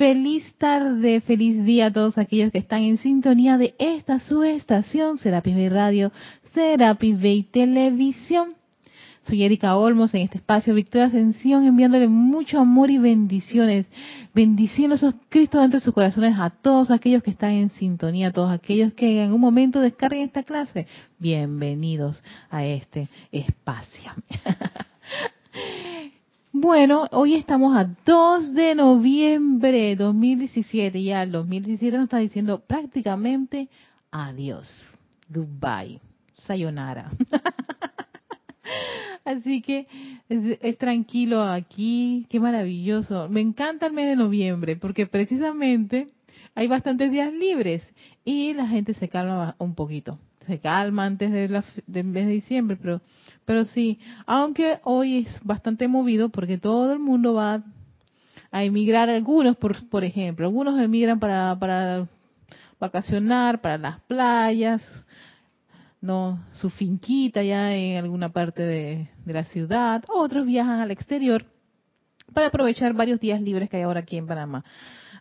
Feliz tarde, feliz día a todos aquellos que están en sintonía de esta su estación, Serapis Bay Radio, Serapis Bay Televisión. Soy Erika Olmos en este espacio Victoria Ascensión, enviándole mucho amor y bendiciones, bendiciendo esos Cristos dentro de sus corazones a todos aquellos que están en sintonía, a todos aquellos que en un momento descarguen esta clase. Bienvenidos a este espacio. Bueno, hoy estamos a 2 de noviembre de 2017. Ya el 2017 nos está diciendo prácticamente adiós. Goodbye. Sayonara. Así que es, tranquilo aquí. Qué maravilloso. Me encanta el mes de noviembre porque precisamente hay bastantes días libres y la gente se calma un poquito. Se calma antes de del mes de diciembre, pero pero sí, aunque hoy es bastante movido porque todo el mundo va a emigrar, algunos por, por ejemplo, algunos emigran para, para vacacionar, para las playas, no su finquita ya en alguna parte de, de la ciudad, otros viajan al exterior para aprovechar varios días libres que hay ahora aquí en Panamá.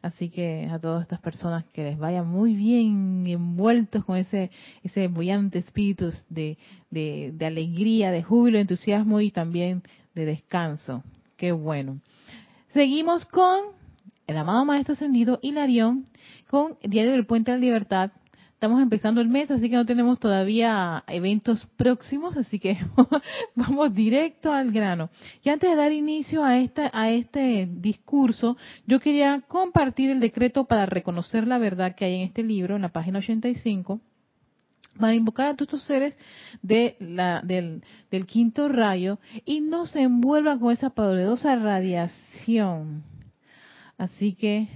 Así que a todas estas personas que les vaya muy bien envueltos con ese ese bullante espíritu de, de, de alegría, de júbilo, entusiasmo y también de descanso. Qué bueno. Seguimos con el amado Maestro Ascendido Hilarión con Diario del Puente de la Libertad, Estamos empezando el mes, así que no tenemos todavía eventos próximos, así que vamos directo al grano. Y antes de dar inicio a este, a este discurso, yo quería compartir el decreto para reconocer la verdad que hay en este libro, en la página 85 para invocar a todos estos seres de la, del, del, quinto rayo y no se envuelvan con esa poderosa radiación. Así que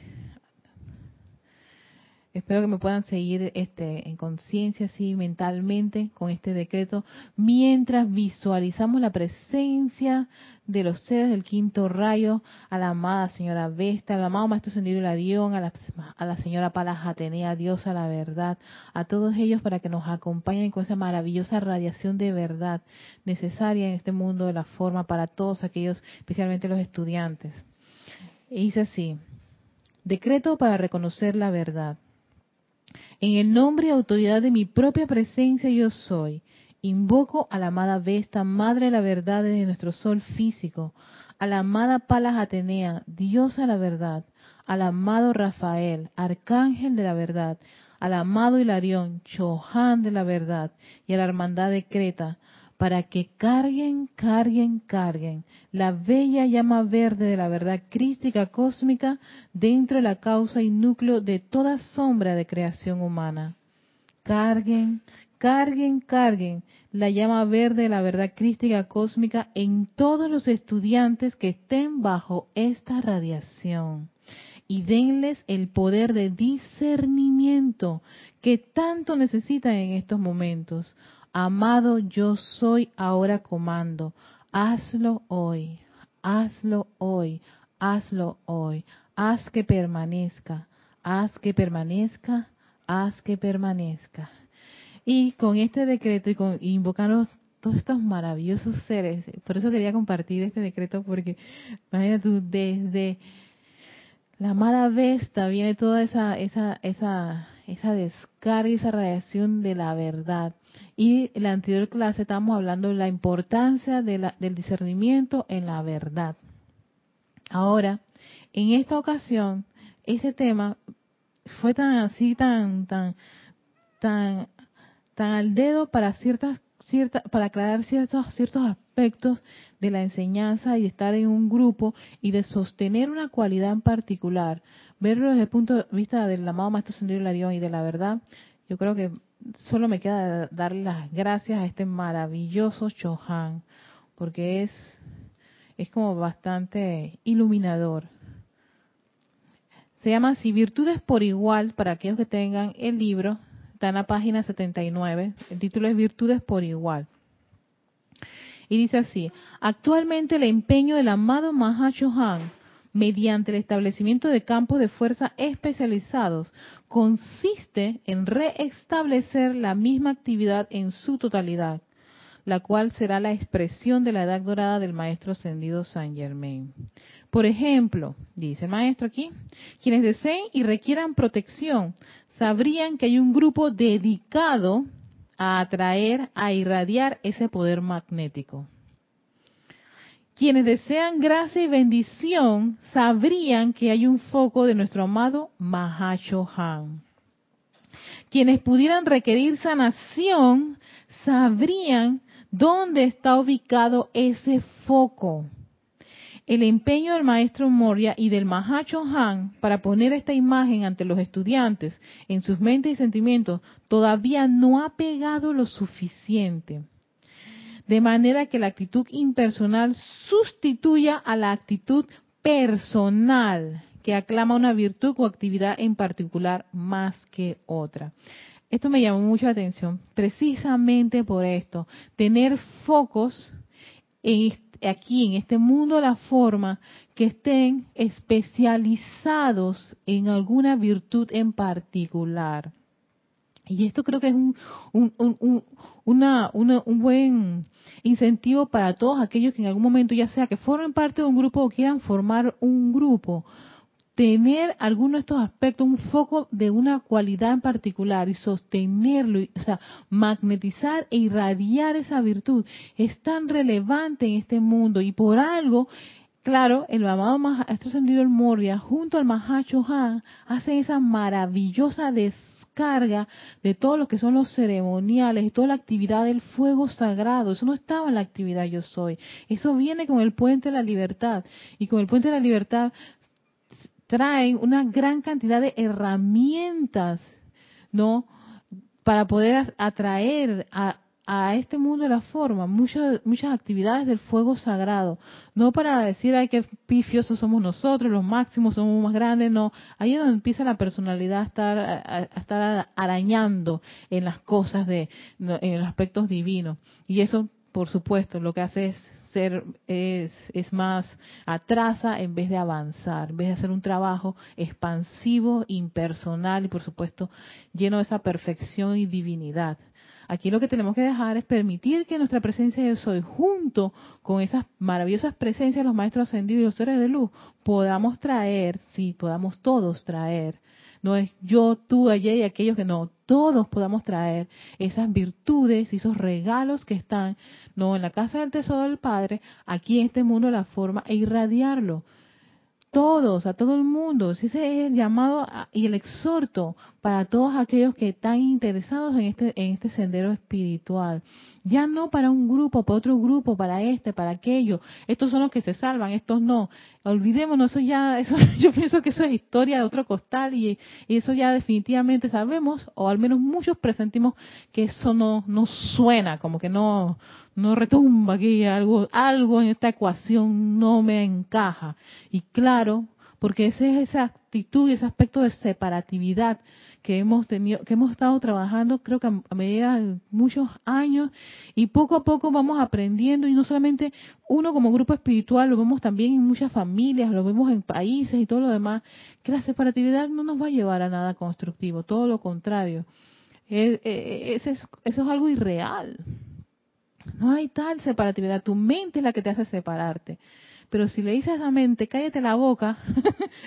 Espero que me puedan seguir este, en conciencia, así mentalmente, con este decreto, mientras visualizamos la presencia de los seres del quinto rayo, a la amada señora Vesta, al amado Maestro Sendido Larión, a la, a señora Palas Atenea, Diosa la verdad, a todos ellos para que nos acompañen con esa maravillosa radiación de verdad necesaria en este mundo de la forma para todos aquellos, especialmente los estudiantes. Y dice así, decreto para reconocer la verdad. En el nombre y autoridad de mi propia presencia yo soy, invoco a la amada Vesta, Madre de la Verdad de nuestro Sol físico, a la amada Palas Atenea, Diosa de la Verdad, al amado Rafael, Arcángel de la Verdad, al amado Hilarión, Chohan de la Verdad, y a la Hermandad de Creta, para que carguen, carguen, carguen la bella llama verde de la verdad crística cósmica dentro de la causa y núcleo de toda sombra de creación humana. Carguen, carguen, carguen la llama verde de la verdad crística cósmica en todos los estudiantes que estén bajo esta radiación y denles el poder de discernimiento que tanto necesitan en estos momentos Amado yo soy, ahora comando. Hazlo hoy, hazlo hoy, hazlo hoy. Haz que permanezca, haz que permanezca, haz que permanezca. Y con este decreto y con invocando todos estos maravillosos seres, por eso quería compartir este decreto porque imagínate tú desde la amada Vesta viene toda esa esa esa esa descarga y esa radiación de la verdad y en la anterior clase estábamos hablando de la importancia del discernimiento en la verdad. Ahora, en esta ocasión, ese tema fue tan así, tan, tan, tan, tan al dedo para ciertas, ciertas, para aclarar ciertos, ciertos aspectos de la enseñanza y de estar en un grupo y de sostener una cualidad en particular, verlo desde el punto de vista del amado Maestro Sendero Larión y de la verdad, yo creo que solo me queda darle las gracias a este maravilloso Chohan, porque es, es como bastante iluminador. Se llama así, Virtudes por Igual, para aquellos que tengan el libro, está en la página 79, el título es Virtudes por Igual. Y dice así, actualmente el empeño del amado Chohan mediante el establecimiento de campos de fuerza especializados consiste en reestablecer la misma actividad en su totalidad, la cual será la expresión de la edad dorada del Maestro Ascendido Saint Germain. Por ejemplo, dice el maestro aquí, quienes deseen y requieran protección sabrían que hay un grupo dedicado a atraer, a irradiar ese poder magnético. Quienes desean gracia y bendición sabrían que hay un foco de nuestro amado Mahashohan. Quienes pudieran requerir sanación sabrían dónde está ubicado ese foco. El empeño del maestro Moria y del Mahacho Han para poner esta imagen ante los estudiantes en sus mentes y sentimientos todavía no ha pegado lo suficiente. De manera que la actitud impersonal sustituya a la actitud personal que aclama una virtud o actividad en particular más que otra. Esto me llamó mucho la atención, precisamente por esto, tener focos aquí en este mundo la forma que estén especializados en alguna virtud en particular. Y esto creo que es un, un, un buen incentivo para todos aquellos que en algún momento, ya sea que formen parte de un grupo o quieran formar un grupo, tener alguno de estos aspectos, un foco de una cualidad en particular y sostenerlo, o sea, magnetizar e irradiar esa virtud es tan relevante en este mundo. Y por algo, claro, el amado Maestro Ascendido el Moria junto al Mahacho Han hacen esa maravillosa descarga de todo lo que son los ceremoniales y toda la actividad del fuego sagrado. Eso no estaba en la actividad yo soy. Eso viene con el puente de la libertad. Y con el puente de la libertad traen una gran cantidad de herramientas, ¿no? Para poder atraer a, a este mundo de la forma muchas muchas actividades del fuego sagrado. No para decir ay qué pifiosos somos nosotros los máximos somos más grandes no. Ahí es donde empieza la personalidad a estar a, estar arañando en las cosas de en los aspectos divinos. Y eso por supuesto lo que hace es ser es, es más atrasa en vez de avanzar, en vez de hacer un trabajo expansivo, impersonal y por supuesto lleno de esa perfección y divinidad. Aquí lo que tenemos que dejar es permitir que nuestra presencia de soy, junto con esas maravillosas presencias de los maestros ascendidos y los seres de luz, podamos traer, sí, podamos todos traer. No es yo, tú, allá y aquellos que no, todos podamos traer esas virtudes y esos regalos que están, no en la casa del tesoro del Padre, aquí en este mundo la forma e irradiarlo todos, a todo el mundo. Ese es el llamado y el exhorto para todos aquellos que están interesados en este, en este sendero espiritual. Ya no para un grupo, para otro grupo, para este, para aquello. Estos son los que se salvan, estos no. Olvidémonos, eso ya, eso, yo pienso que eso es historia de otro costal y, y eso ya definitivamente sabemos, o al menos muchos presentimos que eso no, no suena, como que no, no retumba aquí algo, algo en esta ecuación no me encaja. Y claro, porque esa es esa actitud y ese aspecto de separatividad que hemos tenido, que hemos estado trabajando, creo que a medida de muchos años, y poco a poco vamos aprendiendo, y no solamente uno como grupo espiritual, lo vemos también en muchas familias, lo vemos en países y todo lo demás, que la separatividad no nos va a llevar a nada constructivo, todo lo contrario. Eh, eh, eso es algo irreal. No hay tal separatividad. Tu mente es la que te hace separarte. Pero si le dices a la mente, cállate la boca,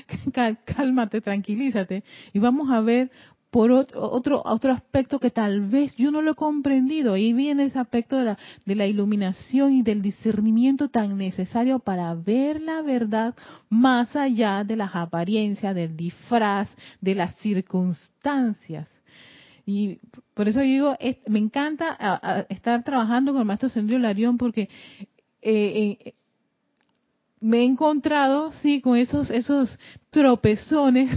cálmate, tranquilízate, y vamos a ver por otro, otro, aspecto que tal vez yo no lo he comprendido. Ahí viene ese aspecto de la, de la iluminación y del discernimiento tan necesario para ver la verdad más allá de las apariencias, del disfraz, de las circunstancias. Y por eso digo, me encanta estar trabajando con el maestro Sendrio Larión porque eh, eh, me he encontrado, sí, con esos, esos tropezones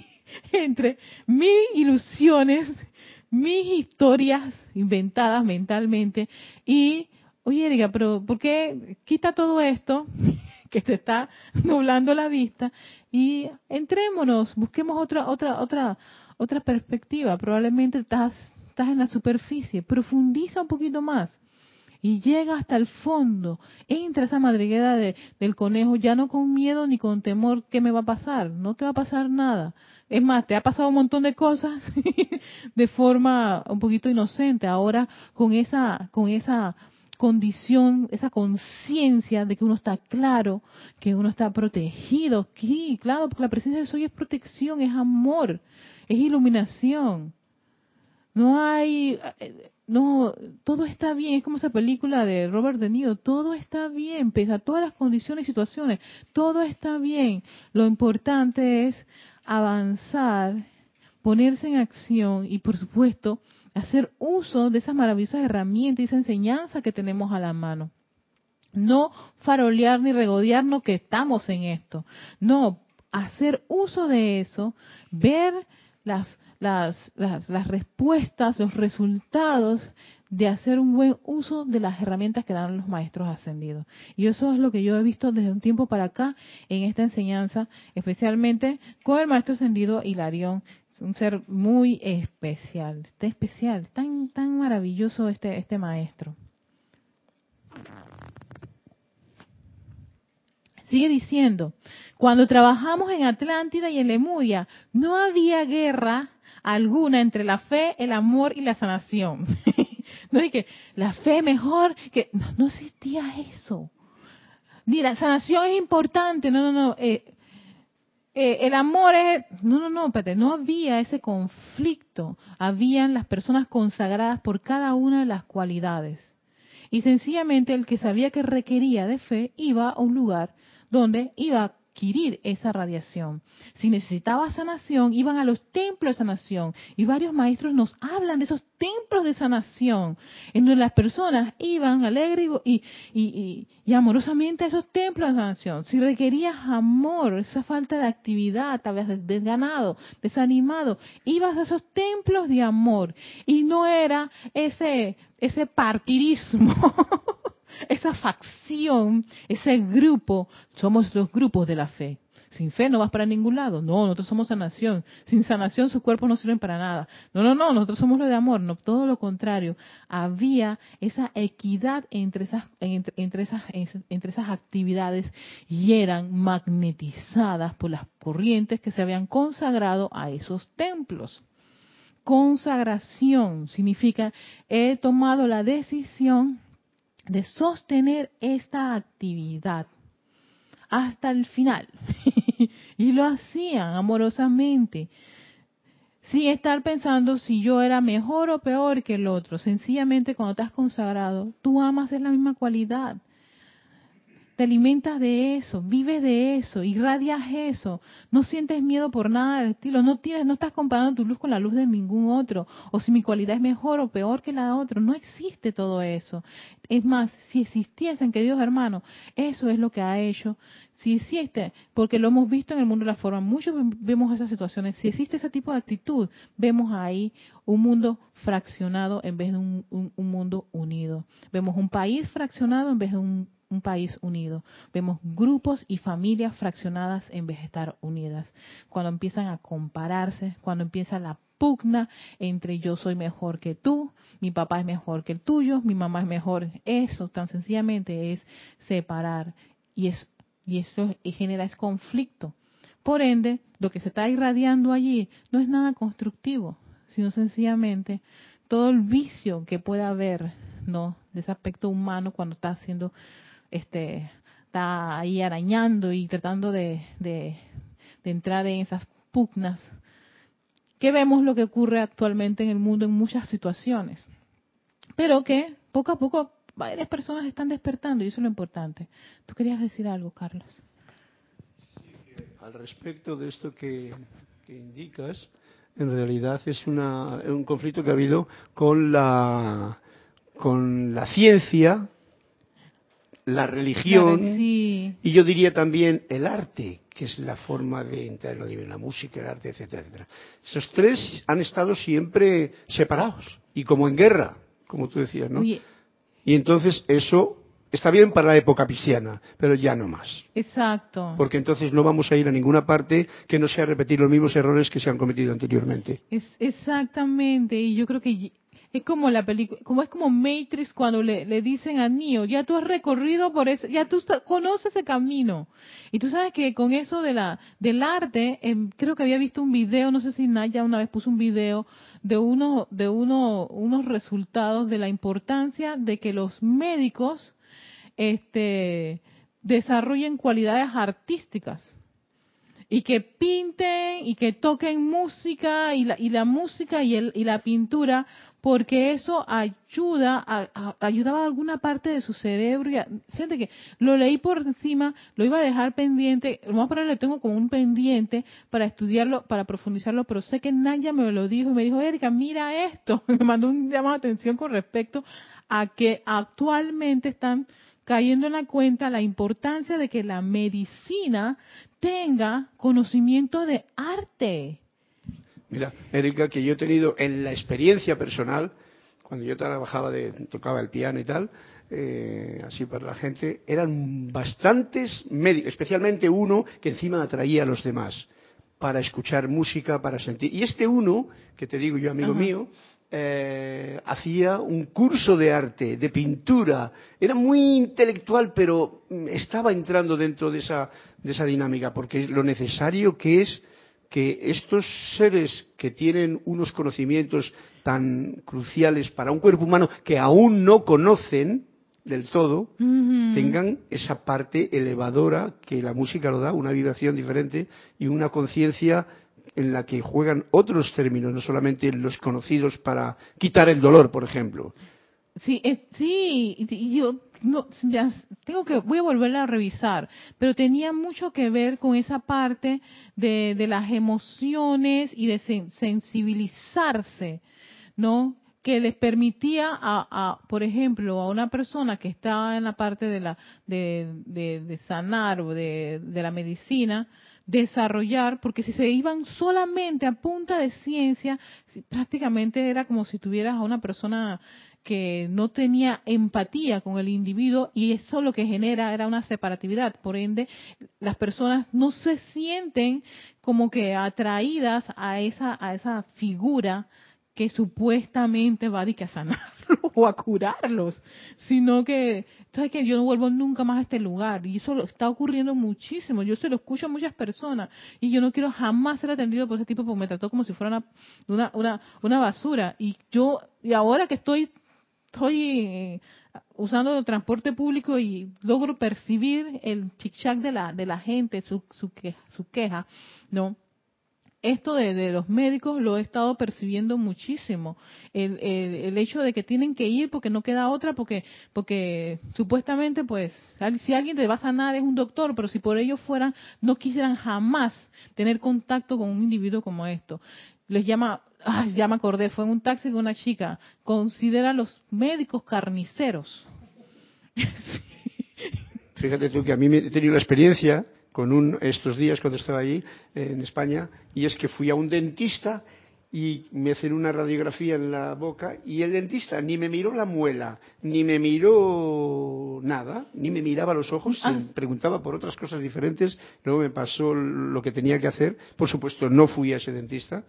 entre mis ilusiones, mis historias inventadas mentalmente y, oye, Erika, pero ¿por qué quita todo esto que te está nublando la vista y entrémonos, busquemos otra, otra, otra, otra perspectiva. Probablemente estás, estás en la superficie. Profundiza un poquito más y llega hasta el fondo. Entra esa madriguera de, del conejo ya no con miedo ni con temor qué me va a pasar. No te va a pasar nada. Es más, te ha pasado un montón de cosas de forma un poquito inocente. Ahora con esa, con esa condición, esa conciencia de que uno está claro, que uno está protegido. Sí, claro, porque la presencia de soy es protección, es amor, es iluminación. No hay, eh, no, todo está bien, es como esa película de Robert De Niro, todo está bien, pese a todas las condiciones y situaciones, todo está bien. Lo importante es avanzar, ponerse en acción y por supuesto hacer uso de esas maravillosas herramientas y esa enseñanza que tenemos a la mano. No farolear ni regodearnos que estamos en esto. No, hacer uso de eso, ver las, las, las, las respuestas, los resultados de hacer un buen uso de las herramientas que dan los maestros ascendidos. Y eso es lo que yo he visto desde un tiempo para acá en esta enseñanza, especialmente con el maestro ascendido Hilarión, un ser muy especial, está especial, tan tan maravilloso este este maestro. Sigue diciendo, cuando trabajamos en Atlántida y en Lemuria, no había guerra alguna entre la fe, el amor y la sanación. no es que la fe mejor, que no, no, existía eso. Ni la sanación es importante, no, no, no. Eh, eh, el amor es, no, no, no, espérate, no había ese conflicto, habían las personas consagradas por cada una de las cualidades. Y sencillamente el que sabía que requería de fe iba a un lugar donde iba a adquirir esa radiación. Si necesitaba sanación, iban a los templos de sanación. Y varios maestros nos hablan de esos templos de sanación, en donde las personas iban alegres y, y, y, amorosamente a esos templos de sanación. Si requerías amor, esa falta de actividad, tal vez desganado, desanimado, ibas a esos templos de amor. Y no era ese, ese partidismo. esa facción, ese grupo, somos los grupos de la fe. Sin fe no vas para ningún lado. No, nosotros somos sanación. Sin sanación sus cuerpos no sirven para nada. No, no, no, nosotros somos lo de amor. No, todo lo contrario. Había esa equidad entre esas, entre, entre esas, entre esas actividades y eran magnetizadas por las corrientes que se habían consagrado a esos templos. Consagración significa he tomado la decisión de sostener esta actividad hasta el final. y lo hacían amorosamente, sin estar pensando si yo era mejor o peor que el otro. Sencillamente cuando estás consagrado, tú amas es la misma cualidad te alimentas de eso, vives de eso, irradias eso, no sientes miedo por nada del estilo, no tienes, no estás comparando tu luz con la luz de ningún otro, o si mi cualidad es mejor o peor que la de otro, no existe todo eso. Es más, si existiesen, queridos hermanos, eso es lo que ha hecho, si existe, porque lo hemos visto en el mundo de la forma, muchos vemos esas situaciones, si existe ese tipo de actitud, vemos ahí un mundo fraccionado en vez de un mundo unido. Vemos un país fraccionado en vez de un un país unido. Vemos grupos y familias fraccionadas en vez de estar unidas. Cuando empiezan a compararse, cuando empieza la pugna entre yo soy mejor que tú, mi papá es mejor que el tuyo, mi mamá es mejor. Eso tan sencillamente es separar y, es, y eso genera ese conflicto. Por ende, lo que se está irradiando allí no es nada constructivo, sino sencillamente todo el vicio que pueda haber, ¿no? De ese aspecto humano cuando está haciendo este, está ahí arañando y tratando de, de, entrar en esas pugnas, que vemos lo que ocurre actualmente en el mundo en muchas situaciones. Pero que poco a poco varias personas están despertando y eso es lo importante. ¿Tú querías decir algo, Carlos? al respecto de esto que, indicas, en realidad es una, un conflicto que ha habido con la, con la ciencia la religión y yo diría también el arte, que es la forma de entrar en la música, el arte, etcétera, etcétera. Esos tres han estado siempre separados y como en guerra, como tú decías, ¿no? y entonces eso está bien para la época pisciana, pero ya no más. Exacto. Porque entonces no vamos a ir a ninguna parte que no sea repetir los mismos errores que se han cometido anteriormente. Es exactamente, y yo creo que es como la película, como es como Matrix cuando le, le dicen a Neo, ya tú has recorrido por ese, ya tú conoces ese camino. Y tú sabes que con eso de la del arte, em, creo que había visto un video, no sé si Naya una vez puso un video de uno de uno unos resultados de la importancia de que los médicos este desarrollen cualidades artísticas y que pinten y que toquen música y la, y la música y, el, y la pintura porque eso ayuda a, ayudaba a alguna parte de su cerebro. Y fíjate que lo leí por encima lo iba a dejar pendiente. Lo más probable lo tengo como un pendiente para estudiarlo para profundizarlo pero sé que Naya me lo dijo y me dijo Erika mira esto me mandó un llamado de atención con respecto a que actualmente están cayendo en la cuenta la importancia de que la medicina tenga conocimiento de arte. Mira, Erika, que yo he tenido en la experiencia personal, cuando yo trabajaba de, tocaba el piano y tal, eh, así para la gente, eran bastantes médicos, especialmente uno que encima atraía a los demás para escuchar música, para sentir. Y este uno, que te digo yo, amigo mío, eh, hacía un curso de arte, de pintura. Era muy intelectual, pero mm, estaba entrando dentro de esa, de esa dinámica, porque lo necesario que es que estos seres que tienen unos conocimientos tan cruciales para un cuerpo humano que aún no conocen del todo, tengan esa parte elevadora que la música lo da, una vibración diferente y una conciencia en la que juegan otros términos, no solamente los conocidos para quitar el dolor, por ejemplo. Sí, eh, sí, yo no, tengo que, voy a volverla a revisar, pero tenía mucho que ver con esa parte de, las emociones y de sensibilizarse, ¿no? que les permitía a, a, por ejemplo, a una persona que estaba en la parte de la de, de, sanar o de, la medicina, desarrollar, porque si se iban solamente a punta de ciencia, prácticamente era como si tuvieras a una persona que no tenía empatía con el individuo y eso lo que genera era una separatividad. Por ende, las personas no se sienten como que atraídas a esa, a esa figura que supuestamente va a, sanarlos o a curarlos, sino que, ¿sabes que Yo no vuelvo nunca más a este lugar y eso está ocurriendo muchísimo. Yo se lo escucho a muchas personas y yo no quiero jamás ser atendido por ese tipo porque me trató como si fuera una, una, una, basura. Y yo, y ahora que estoy, estoy eh, usando el transporte público y logro percibir el chic de la, de la gente, su, su, su queja, ¿no? Esto de, los médicos lo he estado percibiendo muchísimo. El, el, hecho de que tienen que ir porque no queda otra, porque, porque supuestamente, pues, si alguien te va a sanar es un doctor, pero si por ellos fueran, no quisieran jamás tener contacto con un individuo como esto. Les llama, ay, ya me acordé, fue en un taxi con una chica, considera a los médicos carniceros. Fíjate tú que a mí me he tenido la experiencia con un, estos días cuando estaba allí en España, y es que fui a un dentista y me hacen una radiografía en la boca y el dentista ni me miró la muela, ni me miró nada, ni me miraba los ojos, ah. preguntaba por otras cosas diferentes, luego me pasó lo que tenía que hacer, por supuesto no fui a ese dentista,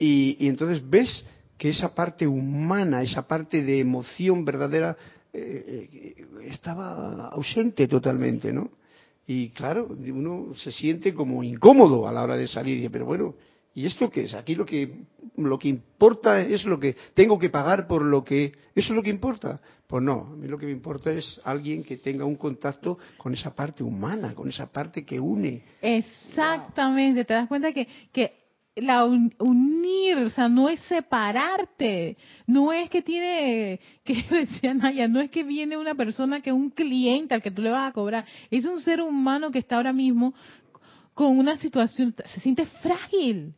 y, y entonces ves que esa parte humana, esa parte de emoción verdadera, eh, eh, estaba ausente totalmente, ¿no? Y claro, uno se siente como incómodo a la hora de salir. Pero bueno, ¿y esto qué es? Aquí lo que, lo que importa es lo que tengo que pagar por lo que... ¿Eso es lo que importa? Pues no, a mí lo que me importa es alguien que tenga un contacto con esa parte humana, con esa parte que une. Exactamente, te das cuenta que, que la unir, o sea, no es separarte, no es que tiene, que decía Naya, no es que viene una persona que es un cliente al que tú le vas a cobrar, es un ser humano que está ahora mismo con una situación, se siente frágil,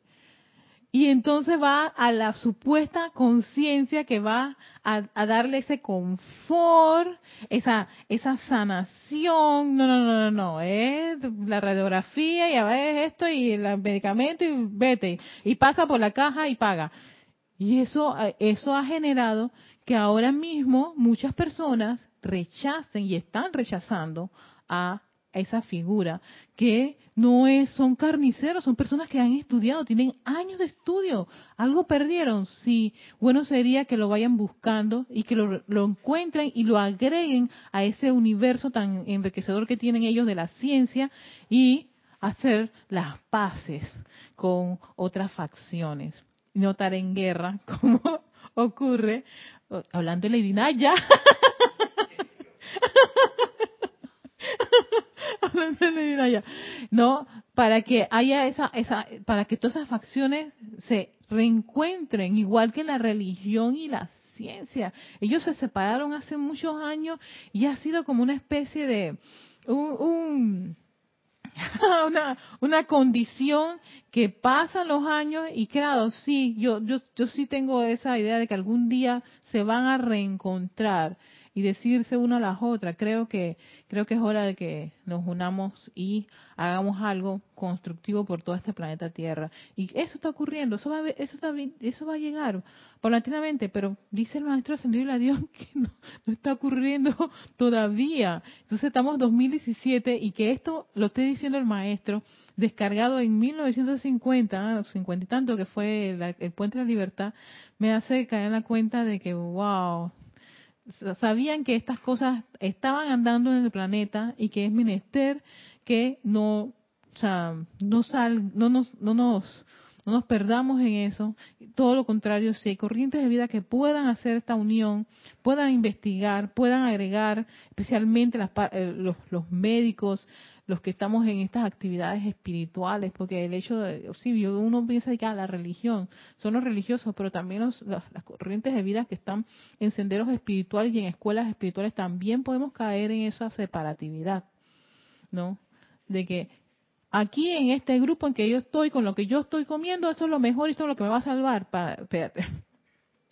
y entonces va a la supuesta conciencia que va a, darle ese confort, esa, esa sanación. No, no, no, no, no. Es la radiografía y a ver esto y el medicamento y vete. Y pasa por la caja y paga. Y eso, eso ha generado que ahora mismo muchas personas rechacen y están rechazando a esa figura que no es, son carniceros, son personas que han estudiado, tienen años de estudio. Algo perdieron. Sí, bueno sería que lo vayan buscando y que lo, lo encuentren y lo agreguen a ese universo tan enriquecedor que tienen ellos de la ciencia y hacer las paces con otras facciones. No estar en guerra, como ocurre, hablando de Lady Naya. no, para que haya esa, esa, para que todas esas facciones se reencuentren, igual que la religión y la ciencia. Ellos se separaron hace muchos años y ha sido como una especie de un, una, una condición que pasan los años y claro, sí, yo, yo, yo sí tengo esa idea de que algún día se van a reencontrar y decirse una a las otras. Creo que creo que es hora de que nos unamos y hagamos algo constructivo por todo este planeta Tierra. Y eso está ocurriendo, eso va a, eso está, eso va a llegar paulatinamente, pero dice el maestro ascendido Dios que no, está ocurriendo todavía. Entonces estamos en 2017 y que esto lo esté diciendo el maestro descargado en 1950, 50 y tanto que fue el puente de la libertad, me hace caer en la cuenta de que wow, sabían que estas cosas estaban andando en el planeta y que es menester que no, o sea, no sal, no nos, no nos, no nos perdamos en eso. Todo lo contrario, si hay corrientes de vida que puedan hacer esta unión, puedan investigar, puedan agregar, especialmente las, eh, los, los médicos, los que estamos en estas actividades espirituales, porque el hecho de, sí, uno piensa que ah, la religión son los religiosos, pero también las corrientes de vida que están en senderos espirituales y en escuelas espirituales también podemos caer en esa separatividad, ¿no? De que aquí en este grupo en que yo estoy, con lo que yo estoy comiendo, esto es lo mejor y esto es lo que me va a salvar. espérate.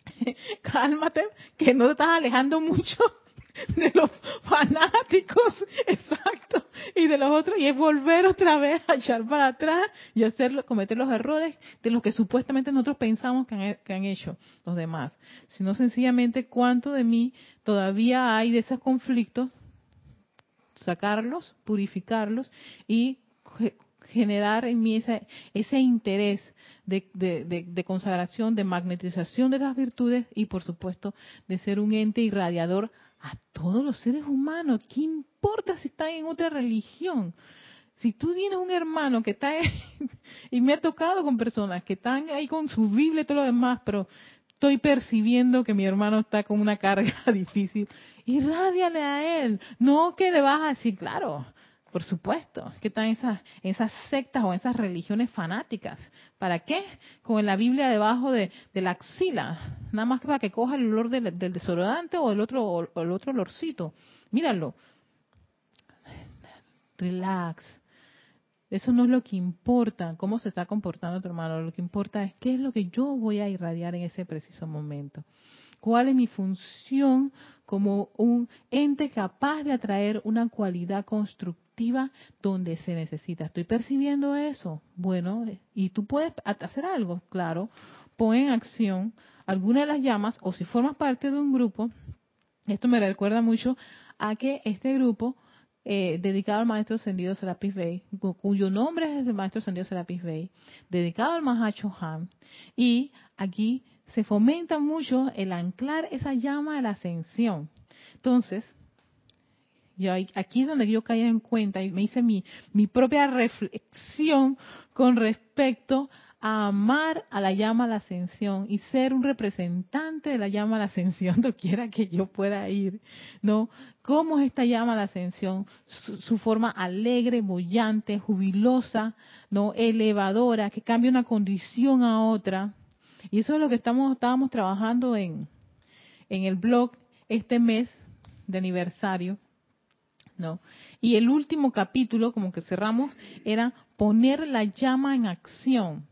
Cálmate, que no te estás alejando mucho de los fanáticos, exacto, y de los otros, y es volver otra vez a echar para atrás y hacer, cometer los errores de los que supuestamente nosotros pensamos que han, que han hecho los demás, sino sencillamente cuánto de mí todavía hay de esos conflictos, sacarlos, purificarlos y generar en mí ese, ese interés de, de, de, consagración, de magnetización de las virtudes y por supuesto de ser un ente irradiador a todos los seres humanos. ¿Qué importa si están en otra religión? Si tú tienes un hermano que está, y me ha tocado con personas que están ahí con su Biblia y todo lo demás, pero estoy percibiendo que mi hermano está con una carga difícil, irradiale a él. No que le vas a decir, claro, por supuesto, que están esas, esas sectas o esas religiones fanáticas. ¿Para qué? Con la Biblia debajo de, la axila, nada más que para que coja el olor del, desodorante o el otro o el otro olorcito. Míralo. Relax. Eso no es lo que importa, cómo se está comportando tu hermano. Lo que importa es qué es lo que yo voy a irradiar en ese preciso momento. ¿Cuál es mi función como un ente capaz de atraer una cualidad constructiva? Donde se necesita. Estoy percibiendo eso. Bueno, y tú puedes hacer algo, claro. Pon en acción alguna de las llamas o si formas parte de un grupo, esto me recuerda mucho a que este grupo eh, dedicado al maestro ascendido Serapis Bey, cuyo nombre es el maestro ascendido Serapis Bey, dedicado al Mahacho Han, y aquí se fomenta mucho el anclar esa llama de la ascensión. Entonces, yo, aquí es donde yo caí en cuenta y me hice mi, mi propia reflexión con respecto a amar a la llama a la ascensión y ser un representante de la llama a la ascensión quiera que yo pueda ir, ¿no? ¿Cómo es esta llama a la ascensión? Su, forma alegre, bollante, jubilosa, ¿no? Elevadora, que cambia una condición a otra. Y eso es lo que estamos, estábamos trabajando en el blog este mes de aniversario ¿no? Y el último capítulo, como que cerramos, era poner la llama en acción.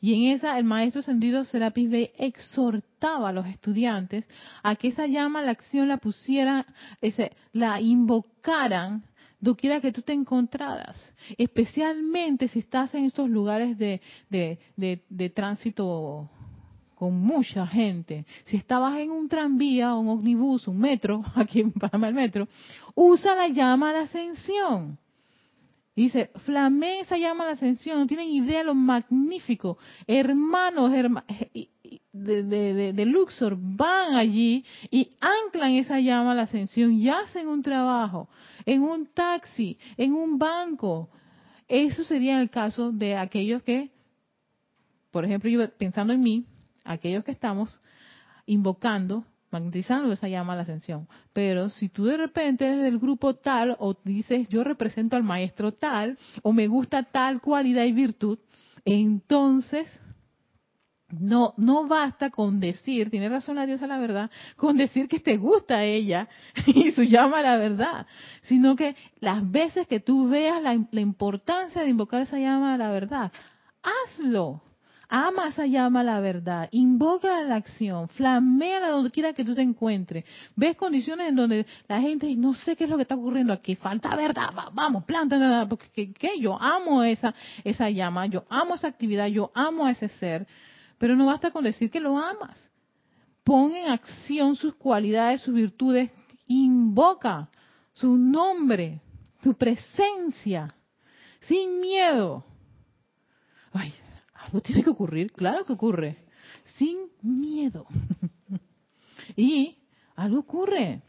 Y en esa el maestro ascendido Serapis Bey exhortaba a los estudiantes a que esa llama, la acción la pusieran, ese, la invocaran doquiera que tú te encontraras, especialmente si estás en estos lugares de, de, de, de tránsito con mucha gente. Si estabas en un tranvía, un ómnibus, un metro, aquí en Panamá el metro, usa la llama de ascensión. Dice, flamea esa llama a la ascensión, no tienen idea de lo magnífico. Hermanos de, Luxor van allí y anclan esa llama a la ascensión y hacen un trabajo en un taxi, en un banco. Eso sería el caso de aquellos que, por ejemplo, yo pensando en mí, aquellos que estamos invocando magnetizando esa llama a la ascensión. Pero si tú de repente eres del grupo tal o dices yo represento al maestro tal o me gusta tal cualidad y virtud, entonces no no basta con decir, tiene razón la diosa la verdad, con decir que te gusta ella y su llama la verdad, sino que las veces que tú veas la, la importancia de invocar esa llama a la verdad, hazlo Ama esa llama la verdad, invoca la acción, flamea donde quiera que tú te encuentres. Ves condiciones en donde la gente no sé qué es lo que está ocurriendo aquí, falta verdad, vamos, planta, porque yo amo esa esa llama, yo amo esa actividad, yo amo a ese ser, pero no basta con decir que lo amas. Pon en acción sus cualidades, sus virtudes, invoca su nombre, su presencia, sin miedo. Ay, algo tiene que ocurrir, claro que ocurre, sin miedo. y algo ocurre.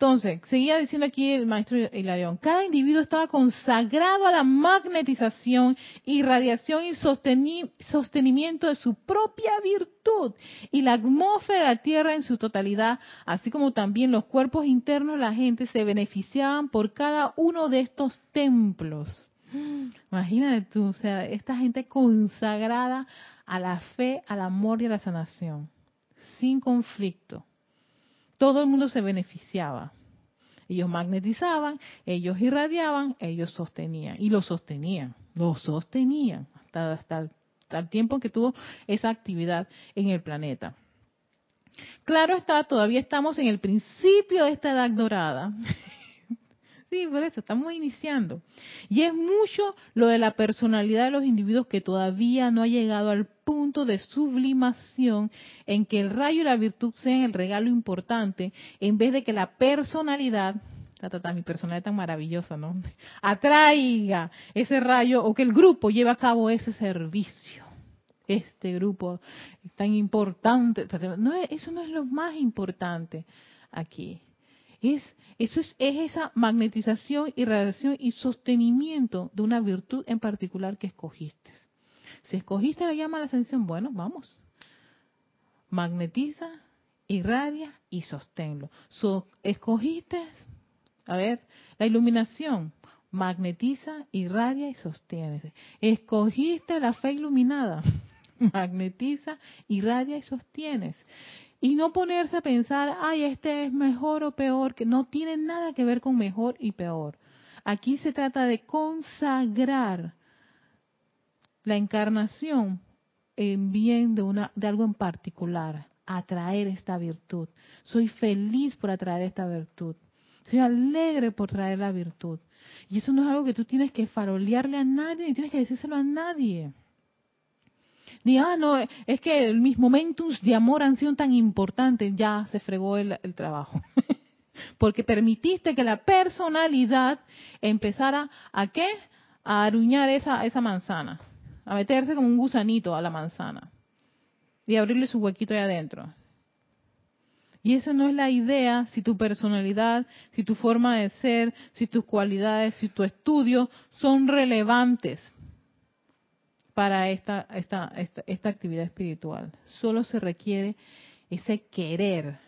Entonces, seguía diciendo aquí el maestro Hilarión, cada individuo estaba consagrado a la magnetización, irradiación y sostenimiento de su propia virtud y la atmósfera de la Tierra en su totalidad, así como también los cuerpos internos de la gente se beneficiaban por cada uno de estos templos. Imagínate tú, o sea, esta gente consagrada a la fe, al amor y a la sanación, sin conflicto. Todo el mundo se beneficiaba. Ellos magnetizaban, ellos irradiaban, ellos sostenían. Y lo sostenían, lo sostenían hasta, el, hasta el tiempo que tuvo esa actividad en el planeta. Claro está, todavía estamos en el principio de esta edad dorada. Sí, por eso estamos iniciando. Y es mucho lo de la personalidad de los individuos que todavía no ha llegado al punto de sublimación en que el rayo y la virtud sean el regalo importante, en vez de que la personalidad, ta, mi personalidad tan maravillosa, ¿no? Atraiga ese rayo o que el grupo lleve a cabo ese servicio. Este grupo tan importante. No, eso no es lo más importante aquí. Es, eso es, esa magnetización, irradiación y sostenimiento de una virtud en particular que escogiste. Si escogiste la llama a la ascensión, bueno, vamos. Magnetiza, irradia y sosténlo. escogiste, a ver, la iluminación. Magnetiza, irradia y sostiene. Escogiste la fe iluminada. Magnetiza, irradia y sostienes y no ponerse a pensar, ay, este es mejor o peor, que no tiene nada que ver con mejor y peor. Aquí se trata de consagrar la encarnación en bien de, una, de algo en particular, atraer esta virtud. Soy feliz por atraer esta virtud. Soy alegre por traer la virtud. Y eso no es algo que tú tienes que farolearle a nadie, ni tienes que decírselo a nadie. Ni, ah, no, es que mis momentos de amor han sido tan importantes, ya se fregó el, trabajo. Porque permitiste que la personalidad empezara a qué? A aruñar esa, esa manzana, a meterse como un gusanito a la manzana y abrirle su huequito ahí adentro. Y esa no es la idea si tu personalidad, si tu forma de ser, si tus cualidades, si tu estudio son relevantes para esta, esta, esta, actividad espiritual. Solo se requiere ese querer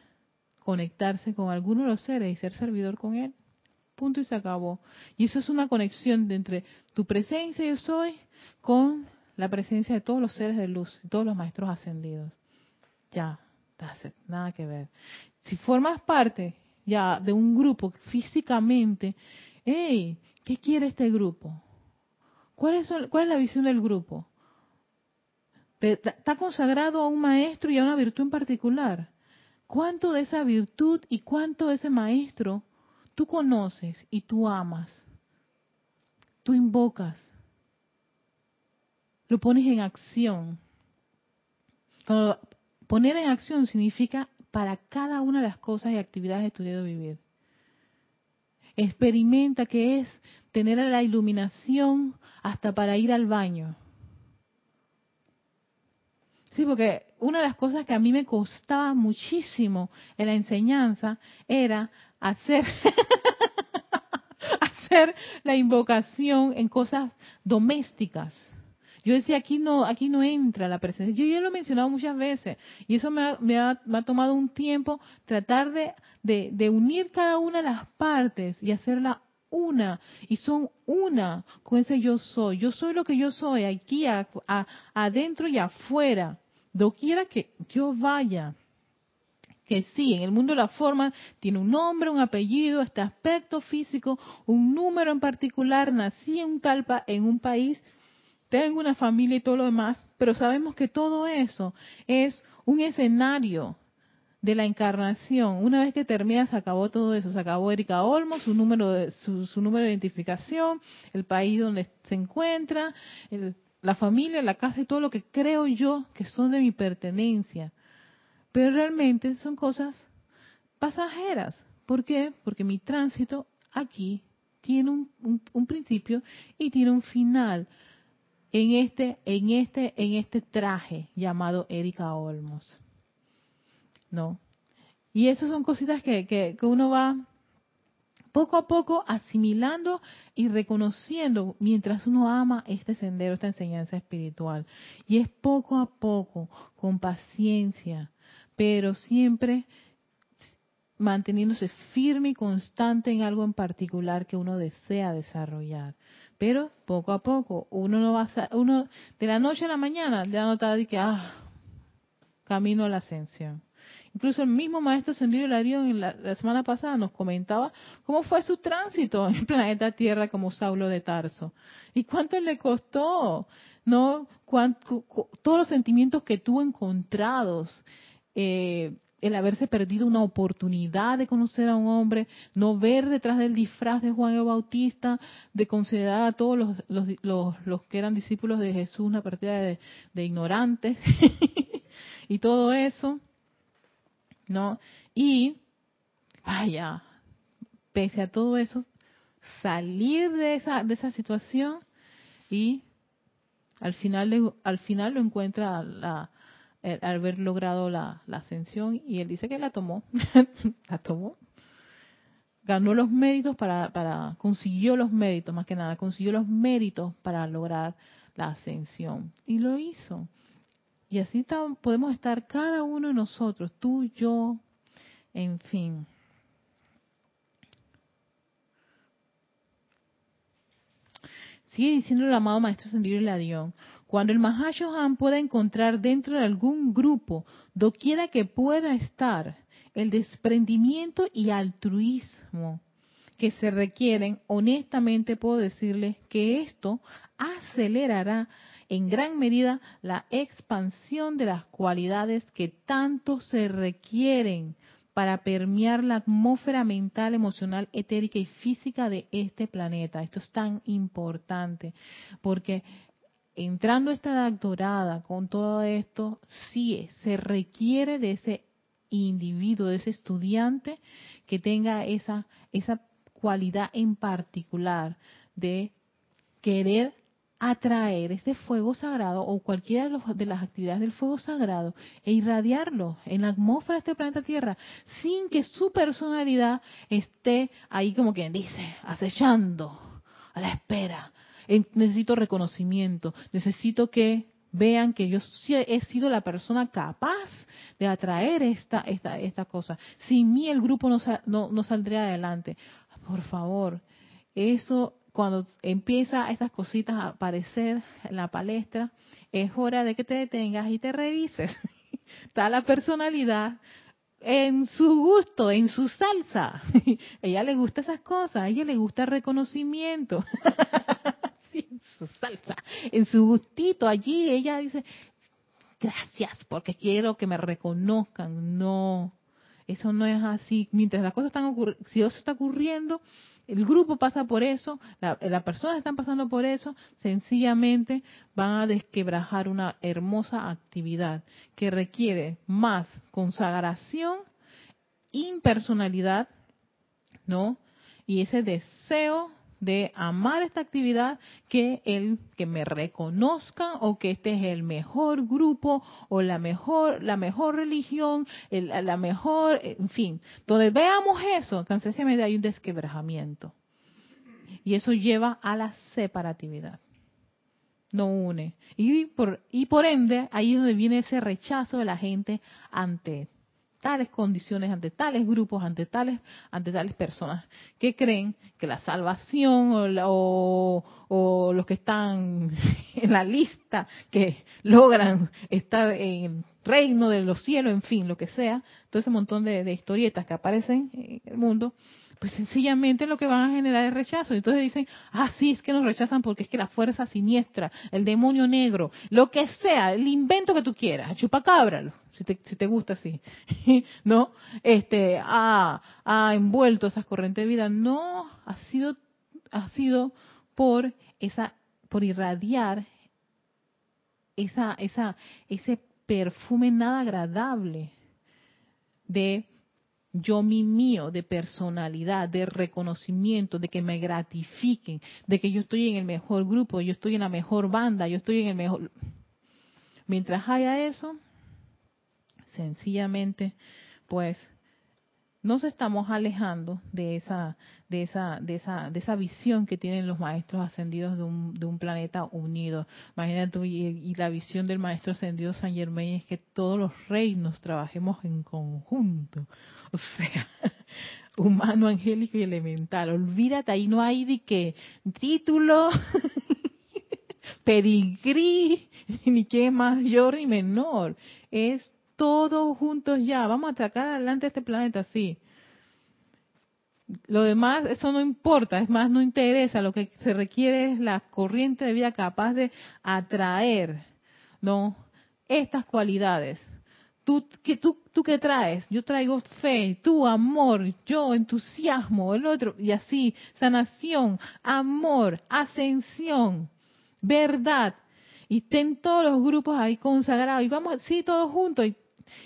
conectarse con alguno de los seres y ser servidor con él. Punto y se acabó. Y eso es una conexión entre tu presencia yo soy con la presencia de todos los seres de luz, todos los maestros ascendidos. Ya, nada que ver. Si formas parte ya de un grupo físicamente, hey, ¿qué quiere este grupo? ¿Cuál es, ¿Cuál es la visión del grupo? Está consagrado a un maestro y a una virtud en particular. ¿Cuánto de esa virtud y cuánto de ese maestro tú conoces y tú amas? Tú invocas. Lo pones en acción. poner en acción significa para cada una de las cosas y actividades de tu de vivir. Experimenta que es tener la iluminación hasta para ir al baño. Sí, porque una de las cosas que a mí me costaba muchísimo en la enseñanza era hacer hacer la invocación en cosas domésticas. Yo decía, aquí no, aquí no entra la presencia. Yo ya lo he mencionado muchas veces y eso me ha, me ha, tomado un tiempo tratar de, de, unir cada una de las partes y hacerla una. Y son una con ese yo soy. Yo soy lo que yo soy aquí, adentro y afuera. Doquiera que yo vaya que sí, en el mundo la forma tiene un nombre, un apellido, este aspecto físico, un número en particular, nací en un talpa, en un país, tengo una familia y todo lo demás, pero sabemos que todo eso es un escenario de la encarnación. Una vez que termina, se acabó todo eso. Se acabó Erika Olmo, su número de, su, número de identificación, el país donde se encuentra, la familia, la casa y todo lo que creo yo que son de mi pertenencia. Pero realmente son cosas pasajeras. ¿Por qué? Porque mi tránsito aquí tiene un, un principio y tiene un final en este, en este, en este traje llamado Erika Olmos. ¿No? Y esas son cositas que, que, que uno va poco a poco asimilando y reconociendo mientras uno ama este sendero, esta enseñanza espiritual. Y es poco a poco, con paciencia, pero siempre manteniéndose firme y constante en algo en particular que uno desea desarrollar. Pero poco a poco, uno no va a, uno de la noche a la mañana ya nota de que ah, camino a la ascensión. Incluso el mismo maestro Sendido Larión en la, semana pasada nos comentaba cómo fue su tránsito en el planeta Tierra como Saulo de Tarso. ¿Y cuánto le costó? ¿No? todos los sentimientos que tuvo encontrados. Eh, el haberse perdido una oportunidad de conocer a un hombre, no ver detrás del disfraz de Juan el Bautista, de considerar a todos los, que eran discípulos de Jesús una partida de, de ignorantes y todo eso, ¿no? Y, vaya, pese a todo eso, salir de esa, de esa situación y al final, al final lo encuentra la, al haber logrado la, ascensión y él dice que la tomó, la tomó, ganó los méritos para, para, consiguió los méritos, más que nada, consiguió los méritos para lograr la ascensión y lo hizo. Y así podemos estar cada uno de nosotros, tú, yo, en fin. Sigue diciendo el amado Maestro Sendido Ladión, cuando el Mahashohan pueda encontrar dentro de algún grupo, doquiera que pueda estar, el desprendimiento y altruismo que se requieren, honestamente puedo decirles que esto acelerará en gran medida la expansión de las cualidades que tanto se requieren para permear la atmósfera mental, emocional, etérica y física de este planeta. Esto es tan importante porque entrando esta edad dorada con todo esto, sí se requiere de ese individuo, de ese estudiante que tenga esa, esa cualidad en particular de querer atraer este fuego sagrado o cualquiera de, de, las actividades del fuego sagrado e irradiarlo en la atmósfera de este planeta Tierra sin que su personalidad esté ahí como quien dice, acechando a la espera necesito reconocimiento, necesito que vean que yo he sido la persona capaz de atraer esta, esta, esta cosa. Sin mí el grupo no, no, no saldría adelante. Por favor, eso cuando empieza estas cositas a aparecer en la palestra, es hora de que te detengas y te revises. Está la personalidad en su gusto, en su salsa. ella le gusta esas cosas, a ella le gusta el reconocimiento. en su salsa, en su gustito allí, ella dice, gracias porque quiero que me reconozcan. No, eso no es así. Mientras las cosas están ocurriendo, si eso está ocurriendo, el grupo pasa por eso, las personas están pasando por eso, sencillamente van a desquebrajar una hermosa actividad que requiere más consagración, impersonalidad, ¿no? y ese deseo de amar esta actividad que el que me reconozcan o que este es el mejor grupo o la mejor la mejor religión la mejor en fin. Donde veamos eso tan sencillamente hay un desquebrajamiento. Y eso lleva a la separatividad. No une. Y por y por ende ahí es donde viene ese rechazo de la gente ante tales condiciones, ante tales grupos, ante tales, ante tales personas que creen que la salvación o, o, los que están en la lista, que logran estar en el reino de los cielos, en fin, lo que sea, todo ese montón de historietas que aparecen en el mundo, pues sencillamente lo que van a generar es rechazo. Entonces dicen, ah, sí, es que nos rechazan porque es que la fuerza siniestra, el demonio negro, lo que sea, el invento que tú quieras, chupacabra, si te, si te gusta así, ¿no? Este, ha, ha envuelto esas corrientes de vida. No, ha sido, ha sido por esa, por irradiar esa, esa, ese perfume nada agradable de yo mi mío, de personalidad, de reconocimiento, de que me gratifiquen, de que yo estoy en el mejor grupo, yo estoy en la mejor banda, yo estoy en el mejor... Mientras haya eso, sencillamente, pues nos estamos alejando de esa de esa de esa de esa visión que tienen los maestros ascendidos de un, de un planeta unido. Imagínate y, la visión del maestro ascendido San Germain es que todos los reinos trabajemos en conjunto. O sea humano angélico y elemental. Olvídate ahí no hay de que título pedigrí ni qué mayor ni menor. Es todos juntos ya, vamos a sacar adelante este planeta, sí. Lo demás, eso no importa, es más, no interesa, lo que se requiere es la corriente de vida capaz de atraer, ¿no? Estas cualidades. ¿Tú qué, tú, qué traes? Yo traigo fe, tú amor, yo entusiasmo, el otro, y así, sanación, amor, ascensión, verdad. Y estén todos los grupos ahí consagrados, y vamos, sí, todos juntos, y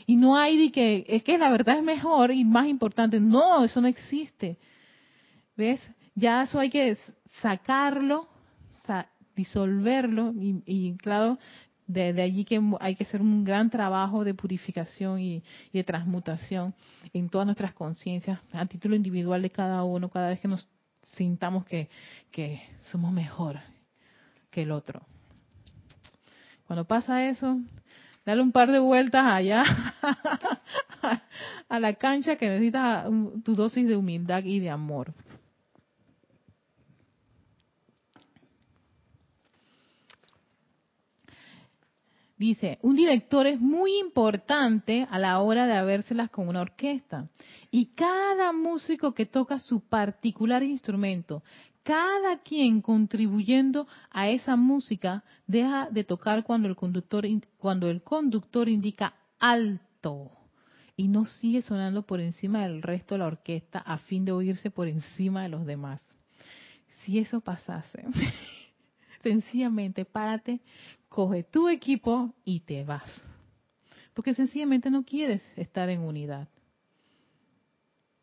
y no hay de que, es que la verdad es mejor y más importante. No, eso no existe. ¿Ves? Ya eso hay que sacarlo, disolverlo y, claro, de, allí que hay que hacer un gran trabajo de purificación y, de transmutación en todas nuestras conciencias a título individual de cada uno, cada vez que nos sintamos que, que somos mejor que el otro. Cuando pasa eso, dale un par de vueltas allá a la cancha que necesita tu dosis de humildad y de amor. Dice, un director es muy importante a la hora de habérselas con una orquesta. Y cada músico que toca su particular instrumento, cada quien contribuyendo a esa música deja de tocar cuando el conductor cuando el conductor indica alto y no sigue sonando por encima del resto de la orquesta a fin de oírse por encima de los demás. Si eso pasase, sencillamente párate, coge tu equipo y te vas. Porque sencillamente no quieres estar en unidad.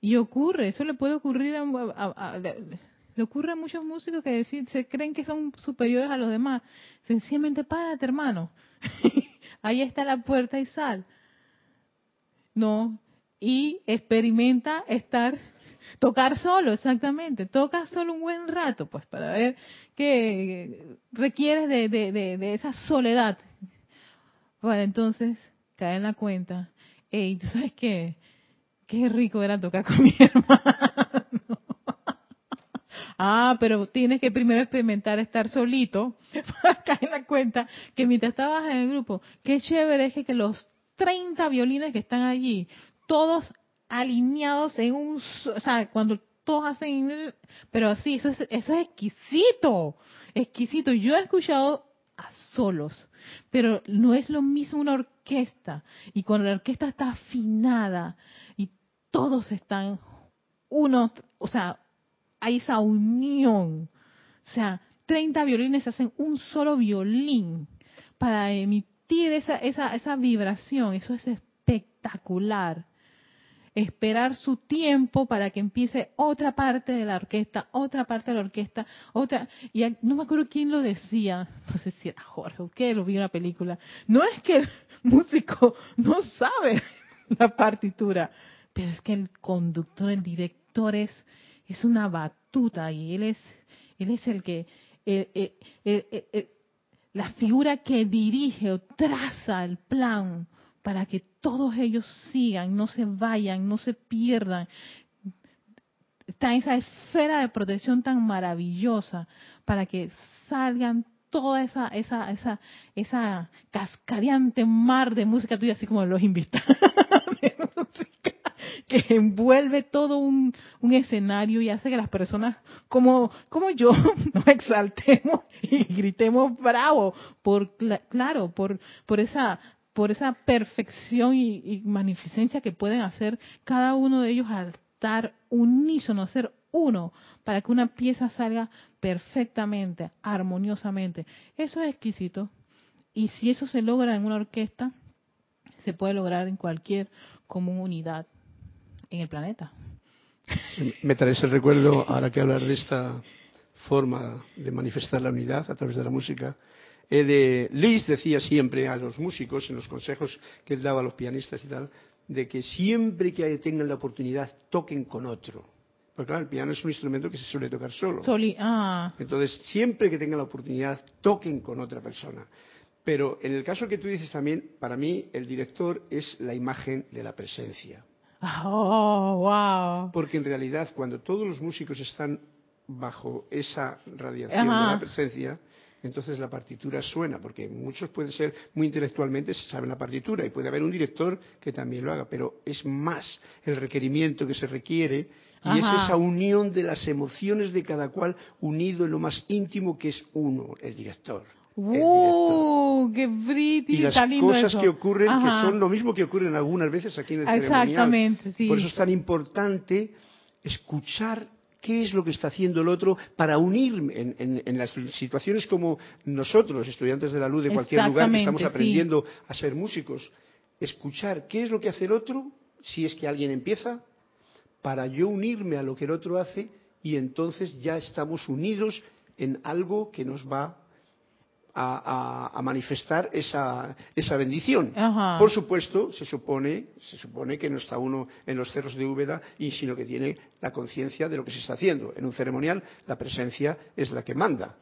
Y ocurre, eso le puede ocurrir a, a, le ocurre a muchos músicos que se creen que son superiores a los demás. Sencillamente párate, hermano. Ahí está la puerta y sal. No. Y experimenta estar, tocar solo, exactamente. Toca solo un buen rato, pues, para ver qué requieres de, de, de, de esa soledad. Para entonces caer en la cuenta. Ey, ¿tú sabes qué? Qué rico era tocar con mi hermano. Ah, pero tienes que primero experimentar estar solito para caer en la cuenta que mientras estabas en el grupo, qué chévere es que, los 30 violines que están allí, todos alineados en un, o sea, cuando todos hacen, pero así, eso es, eso es exquisito, exquisito. Yo he escuchado a solos, pero no es lo mismo una orquesta. Y cuando la orquesta está afinada y todos están uno, o sea, hay esa unión. O sea, 30 violines hacen un solo violín para emitir esa, esa, esa vibración. Eso es espectacular. Esperar su tiempo para que empiece otra parte de la orquesta, otra parte de la orquesta, otra. Y no me acuerdo quién lo decía, no sé si era Jorge o qué, lo vi en la película. No es que el músico no sabe la partitura, pero es que el conductor, el director es, es una batuta y él es, él es el que, eh, eh, eh, la figura que dirige o traza el plan para que todos ellos sigan, no se vayan, no se pierdan. Está esa esfera de protección tan maravillosa para que salgan toda esa, esa, esa, esa cascadeante mar de música tuya, así como los invitados que envuelve todo un, un, escenario y hace que las personas como, como yo nos exaltemos y gritemos bravo, por claro, por, por esa por esa perfección y, magnificencia que pueden hacer cada uno de ellos al estar unísono, ser uno, para que una pieza salga perfectamente, armoniosamente. Eso es exquisito. Y si eso se logra en una orquesta, se puede lograr en cualquier común unidad en el planeta. me trae el recuerdo, ahora que hablar de esta forma de manifestar la unidad a través de la música, eh, Liz decía siempre a los músicos, en los consejos que él daba a los pianistas y tal, de que siempre que tengan la oportunidad toquen con otro. Porque claro, el piano es un instrumento que se suele tocar solo. Ah. Entonces, siempre que tengan la oportunidad, toquen con otra persona. Pero en el caso que tú dices también, para mí el director es la imagen de la presencia. Oh, wow. Porque en realidad, cuando todos los músicos están bajo esa radiación de la presencia, entonces la partitura suena, porque muchos pueden ser muy intelectualmente, se saben la partitura, y puede haber un director que también lo haga, pero es más el requerimiento que se requiere y es esa unión de las emociones de cada cual unido en lo más íntimo que es uno, el director. ¡Uh! ¡Qué y las cosas que ocurren, que son lo mismo que ocurren algunas veces aquí en el Exactamente, Sí. Por eso es tan importante escuchar qué es lo que está haciendo el otro para unirme en, las situaciones como nosotros, estudiantes de la luz de cualquier lugar que estamos aprendiendo a ser músicos, escuchar qué es lo que hace el otro, si es que alguien empieza, para yo unirme a lo que el otro hace y entonces ya estamos unidos en algo que nos va a, manifestar esa, esa bendición. Por supuesto, se supone, se supone que no está uno en los cerros de Úbeda y sino que tiene la conciencia de lo que se está haciendo. En un ceremonial la presencia es la que manda.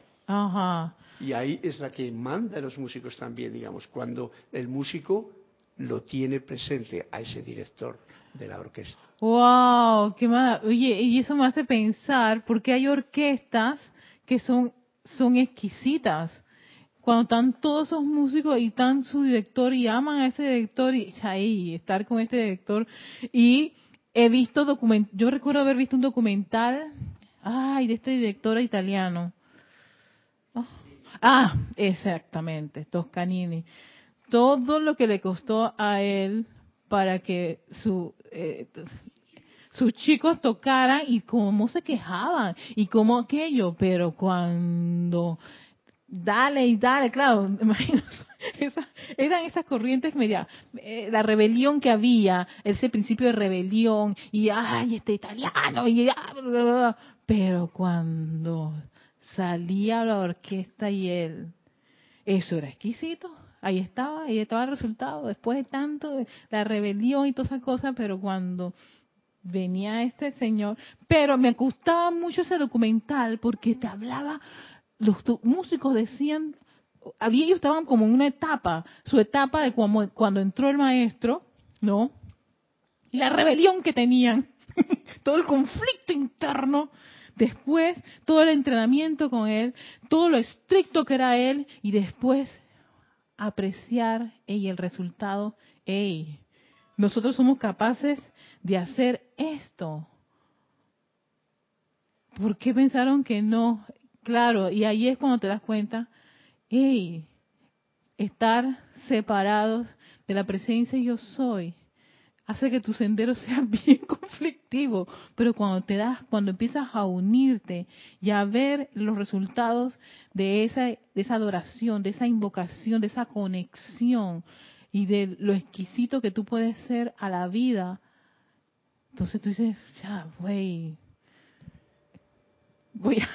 Y ahí es la que manda a los músicos también, digamos, cuando el músico lo tiene presente a ese director de la orquesta. ¡Wow! ¡Qué Oye, y eso me hace pensar, porque hay orquestas que son, son exquisitas cuando están todos esos músicos y están su director y aman a ese director y ahí estar con este director. Y he visto document yo recuerdo haber visto un documental ay de este director italiano. Ah exactamente Toscanini. Todo lo que le costó a él para que su eh, sus chicos tocaran y cómo se quejaban y cómo aquello, pero cuando dale y dale, claro, esa, eran esas corrientes media, eh, la rebelión que había, ese principio de rebelión, y ay, este italiano, y, ah, pero cuando salía la orquesta y él, eso era exquisito, ahí estaba, ahí estaba el resultado, después de tanto, la rebelión y toda esa cosa, pero cuando venía este señor, pero me gustaba mucho ese documental porque te hablaba los músicos decían, había, ellos estaban como en una etapa, su etapa de cuando, cuando entró el maestro, ¿no? La rebelión que tenían, todo el conflicto interno, después todo el entrenamiento con él, todo lo estricto que era él, y después apreciar ey, el resultado, hey, nosotros somos capaces de hacer esto. ¿Por qué pensaron que no? Claro, y ahí es cuando te das cuenta, hey, estar separados de la presencia yo soy hace que tu sendero sea bien conflictivo, pero cuando te das, cuando empiezas a unirte y a ver los resultados de esa, de esa adoración, de esa invocación, de esa conexión y de lo exquisito que tú puedes ser a la vida, Entonces tú dices, ya, güey, voy a,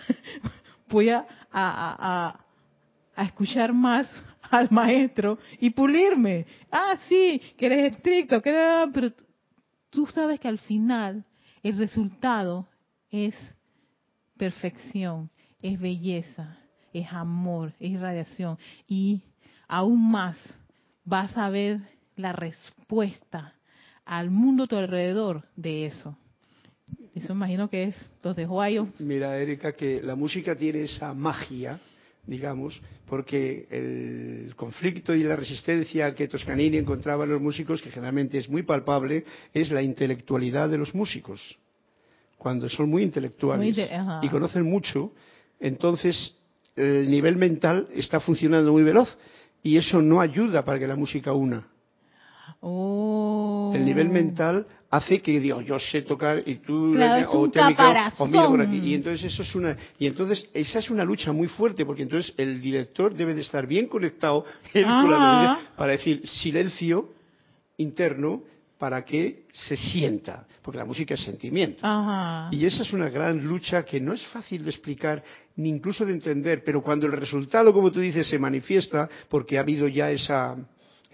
voy a, escuchar más al maestro y pulirme. Ah, sí, que eres estricto, que pero tú sabes que al final el resultado es perfección, es belleza, es amor, es irradiación. Y aún más vas a ver la respuesta al mundo a tu alrededor de eso. Eso imagino que es los de Ohio. Mira, Erika, que la música tiene esa magia, digamos, porque el conflicto y la resistencia que Toscanini encontraba en los músicos, que generalmente es muy palpable, es la intelectualidad de los músicos. Cuando son muy intelectuales y conocen mucho, entonces el nivel mental está funcionando muy veloz y eso no ayuda para que la música una. Oh. El nivel mental hace que digo, yo sé tocar y tú claro, o técnica o mira por aquí. Y entonces eso es una y entonces esa es una lucha muy fuerte porque entonces el director debe de estar bien conectado para decir silencio interno para que se sienta, porque la música es sentimiento. Y esa es una gran lucha que no es fácil de explicar ni incluso de entender, pero cuando el resultado, como tú dices, se manifiesta, porque ha habido ya esa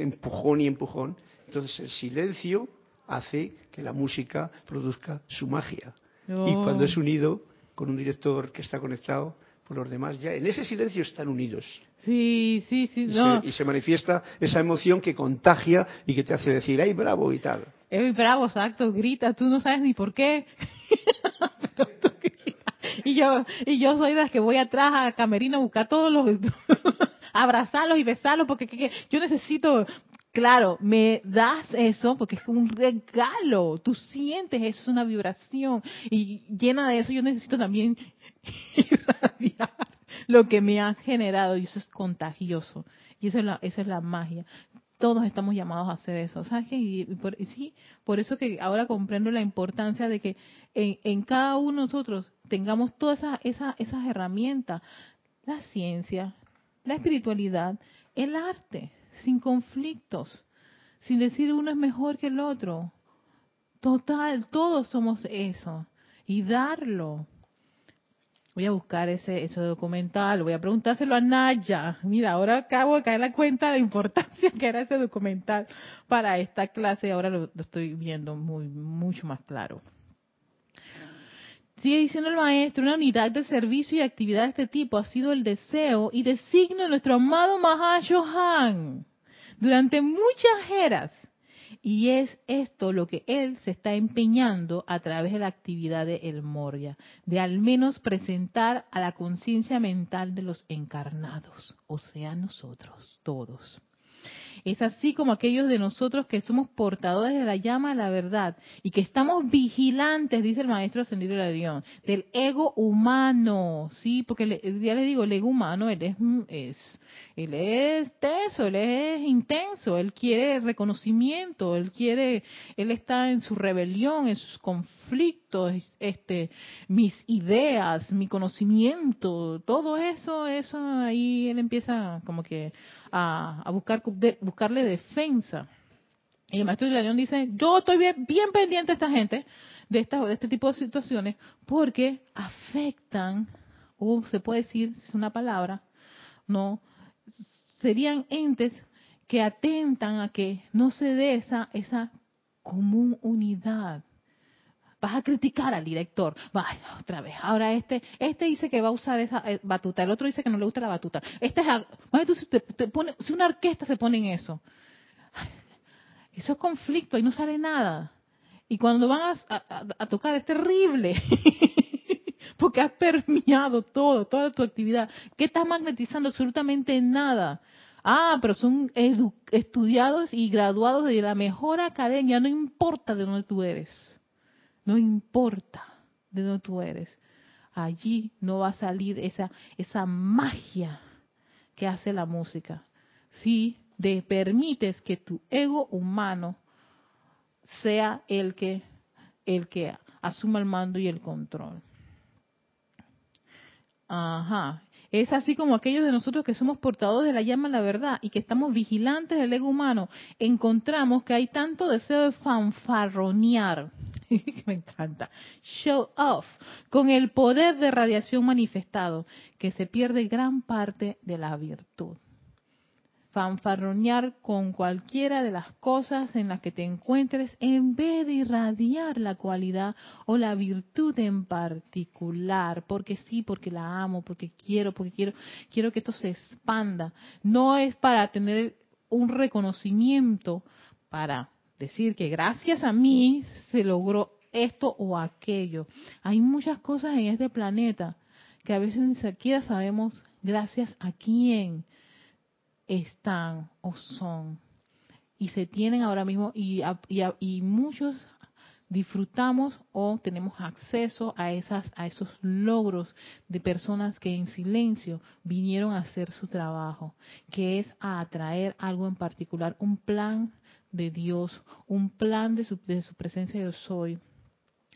empujón y empujón, entonces el silencio hace que la música produzca su magia. Y oh. cuando es unido con un director que está conectado, pues los demás ya en ese silencio están unidos. Sí, sí, sí. Y, se, y se manifiesta esa emoción que contagia y que te hace decir, ¡ay, bravo! y tal. ¡ay, bravo! Exacto, grita, tú no sabes ni por qué. y yo y yo soy de las que voy atrás a Camerino a buscar todos los abrazarlos y besarlos porque yo necesito Claro, me das eso porque es un regalo. Tú sientes eso, es una vibración. Y llena de eso yo necesito también irradiar lo que me has generado. Y eso es contagioso. Y eso es la, esa es la magia. Todos estamos llamados a hacer eso. ¿Sabes? Y, por, sí, por eso que ahora comprendo la importancia de que en, cada uno de nosotros tengamos todas esas, esas herramientas. La ciencia, la espiritualidad, el arte sin conflictos, sin decir uno es mejor que el otro. Total, todos somos eso. Y darlo. Voy a buscar ese, ese documental, voy a preguntárselo a Naya. Mira, ahora acabo de caer la cuenta de la importancia que era ese documental para esta clase. Ahora lo, lo estoy viendo muy, mucho más claro. Sigue diciendo el maestro, una unidad de servicio y actividad de este tipo ha sido el deseo y designio de nuestro amado Mahashohan durante muchas eras. Y es esto lo que él se está empeñando a través de la actividad de El Moria, de al menos presentar a la conciencia mental de los encarnados, o sea, nosotros, todos. Es así como aquellos de nosotros que somos portadores de la llama de la verdad y que estamos vigilantes, dice el maestro Ascendido León, del ego humano, sí, porque ya le digo, el ego humano, él es, es, él es teso, él es intenso, él quiere reconocimiento, él quiere, él está en su rebelión, en sus conflictos, este, mis ideas, mi conocimiento, todo eso, eso ahí él empieza como que a, a buscar buscarle defensa. Y el maestro de León dice, yo estoy bien, pendiente de esta gente, de, esta, de este tipo de situaciones, porque afectan, o se puede decir, es una palabra, no, serían entes que atentan a que no se dé esa, esa común unidad. Vas a criticar al director. Vaya, otra vez. Ahora este, este dice que va a usar esa eh, batuta, el otro dice que no le gusta la batuta. Este es, te, pone, si una orquesta se pone en eso. Eso es conflicto, ahí no sale nada. Y cuando van a, tocar es terrible. Porque has permeado todo, toda tu actividad. ¿Qué estás magnetizando? Absolutamente nada. Ah, pero son estudiados y graduados de la mejor academia, no importa de dónde tú eres. No importa de dónde tú eres. Allí no va a salir esa, esa magia que hace la música. Si de, permites que tu ego humano sea el que, el que asuma el mando y el control. Ajá. Es así como aquellos de nosotros que somos portadores de la llama de la verdad y que estamos vigilantes del ego humano, encontramos que hay tanto deseo de fanfarronear me encanta, show off, con el poder de radiación manifestado, que se pierde gran parte de la virtud. Fanfarronear con cualquiera de las cosas en las que te encuentres en vez de irradiar la cualidad o la virtud en particular, porque sí, porque la amo, porque quiero, porque quiero, quiero que esto se expanda. No es para tener un reconocimiento, para decir que gracias a mí se logró esto o aquello. Hay muchas cosas en este planeta que a veces ni siquiera sabemos gracias a quién están o son y se tienen ahora mismo y, y, muchos disfrutamos o tenemos acceso a esas a esos logros de personas que en silencio vinieron a hacer su trabajo, que es a atraer algo en particular, un plan de Dios, un plan de su, de su presencia yo soy,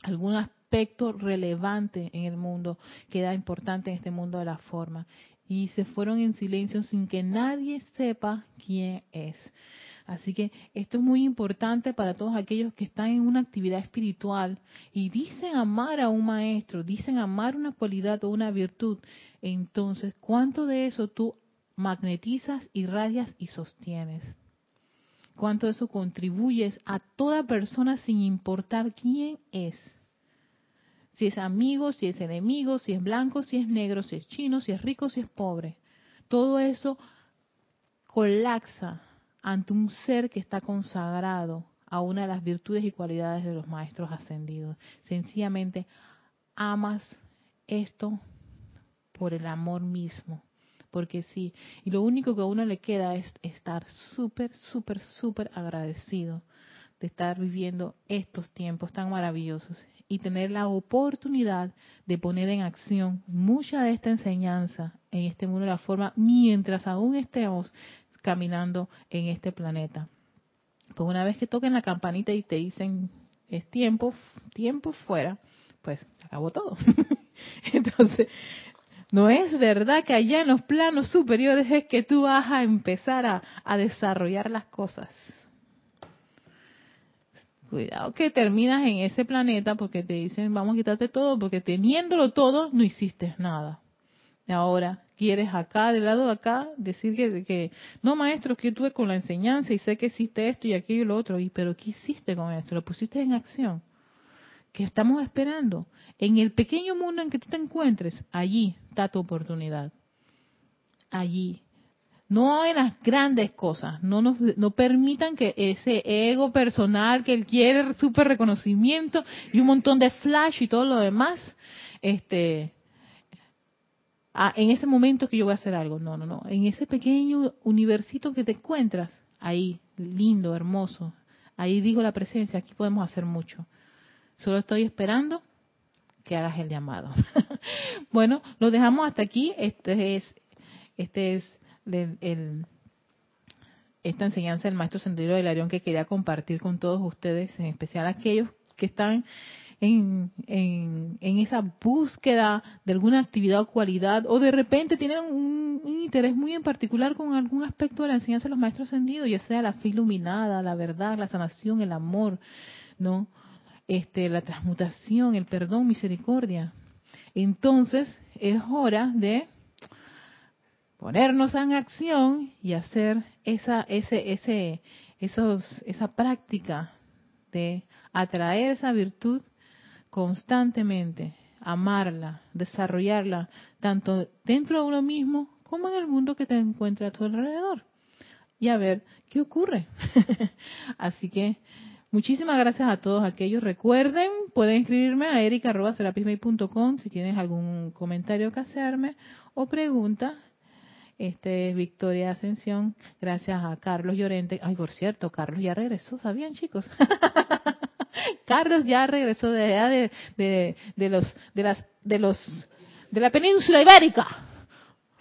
algún aspecto relevante en el mundo que da importante en este mundo de la forma y se fueron en silencio sin que nadie sepa quién es. Así que esto es muy importante para todos aquellos que están en una actividad espiritual y dicen amar a un maestro, dicen amar una cualidad o una virtud. Entonces, ¿cuánto de eso tú magnetizas, irradias y sostienes? ¿Cuánto eso contribuyes a toda persona sin importar quién es? si es amigo, si es enemigo, si es blanco, si es negro, si es chino, si es rico, si es pobre. Todo eso colapsa ante un ser que está consagrado a una de las virtudes y cualidades de los maestros ascendidos. Sencillamente amas esto por el amor mismo. Porque sí, y lo único que a uno le queda es estar súper, súper, súper agradecido de estar viviendo estos tiempos tan maravillosos y tener la oportunidad de poner en acción mucha de esta enseñanza en este mundo de la forma mientras aún estemos caminando en este planeta. Pues una vez que toquen la campanita y te dicen es tiempo, tiempo fuera, pues se acabó todo. Entonces, no es verdad que allá en los planos superiores es que tú vas a empezar a, a desarrollar las cosas cuidado que terminas en ese planeta porque te dicen vamos a quitarte todo porque teniéndolo todo no hiciste nada. Ahora quieres acá, del lado de acá, decir que, que no maestro, que tuve con la enseñanza y sé que hiciste esto y aquello y lo otro, y pero ¿qué hiciste con esto? Lo pusiste en acción. ¿Qué estamos esperando? En el pequeño mundo en que tú te encuentres, allí está tu oportunidad. Allí no en las grandes cosas, no nos no permitan que ese ego personal que él quiere súper reconocimiento y un montón de flash y todo lo demás, este ah, en ese momento que yo voy a hacer algo, no, no, no, en ese pequeño universito que te encuentras, ahí, lindo, hermoso, ahí digo la presencia, aquí podemos hacer mucho. Solo estoy esperando que hagas el llamado. bueno, lo dejamos hasta aquí. Este es este es el, esta enseñanza del maestro Sendero del Arión que quería compartir con todos ustedes, en especial aquellos que están en, en, esa búsqueda de alguna actividad o cualidad, o de repente tienen un, interés muy en particular con algún aspecto de la enseñanza de los maestros ascendidos, ya sea la fe iluminada, la verdad, la sanación, el amor, ¿no? Este, la transmutación, el perdón, misericordia. Entonces, es hora de ponernos en acción y hacer esa, ese, ese, esos, esa práctica de atraer esa virtud constantemente, amarla, desarrollarla, tanto dentro de uno mismo como en el mundo que te encuentra a tu alrededor. Y a ver qué ocurre. Así que muchísimas gracias a todos aquellos. Recuerden, pueden escribirme a erica.com si tienes algún comentario que hacerme o pregunta este Victoria Ascensión, gracias a Carlos Llorente. Ay, por cierto, Carlos ya regresó, ¿sabían chicos? Carlos ya regresó de, de, de, los de las de los de la península ibérica,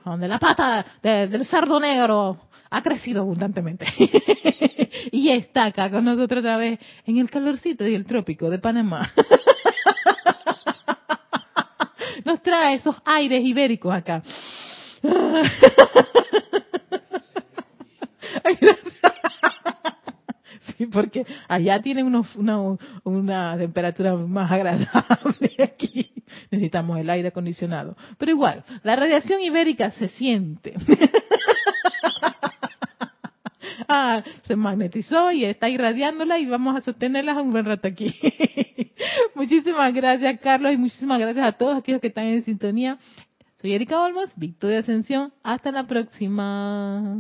donde la pata del cerdo negro ha crecido abundantemente. y está acá con nosotros otra vez en el calorcito y el trópico de Panamá. Nos trae esos aires ibéricos acá. sí, porque allá tienen unos, una, una temperatura más agradable aquí. Necesitamos el aire acondicionado. Pero igual, la radiación ibérica se siente. ah, se magnetizó y está irradiándola y vamos a sostenerla un buen rato aquí. muchísimas gracias, Carlos, y muchísimas gracias a todos aquellos que están en sintonía. Soy Erika Olmos, Victoria Ascensión. Hasta la próxima.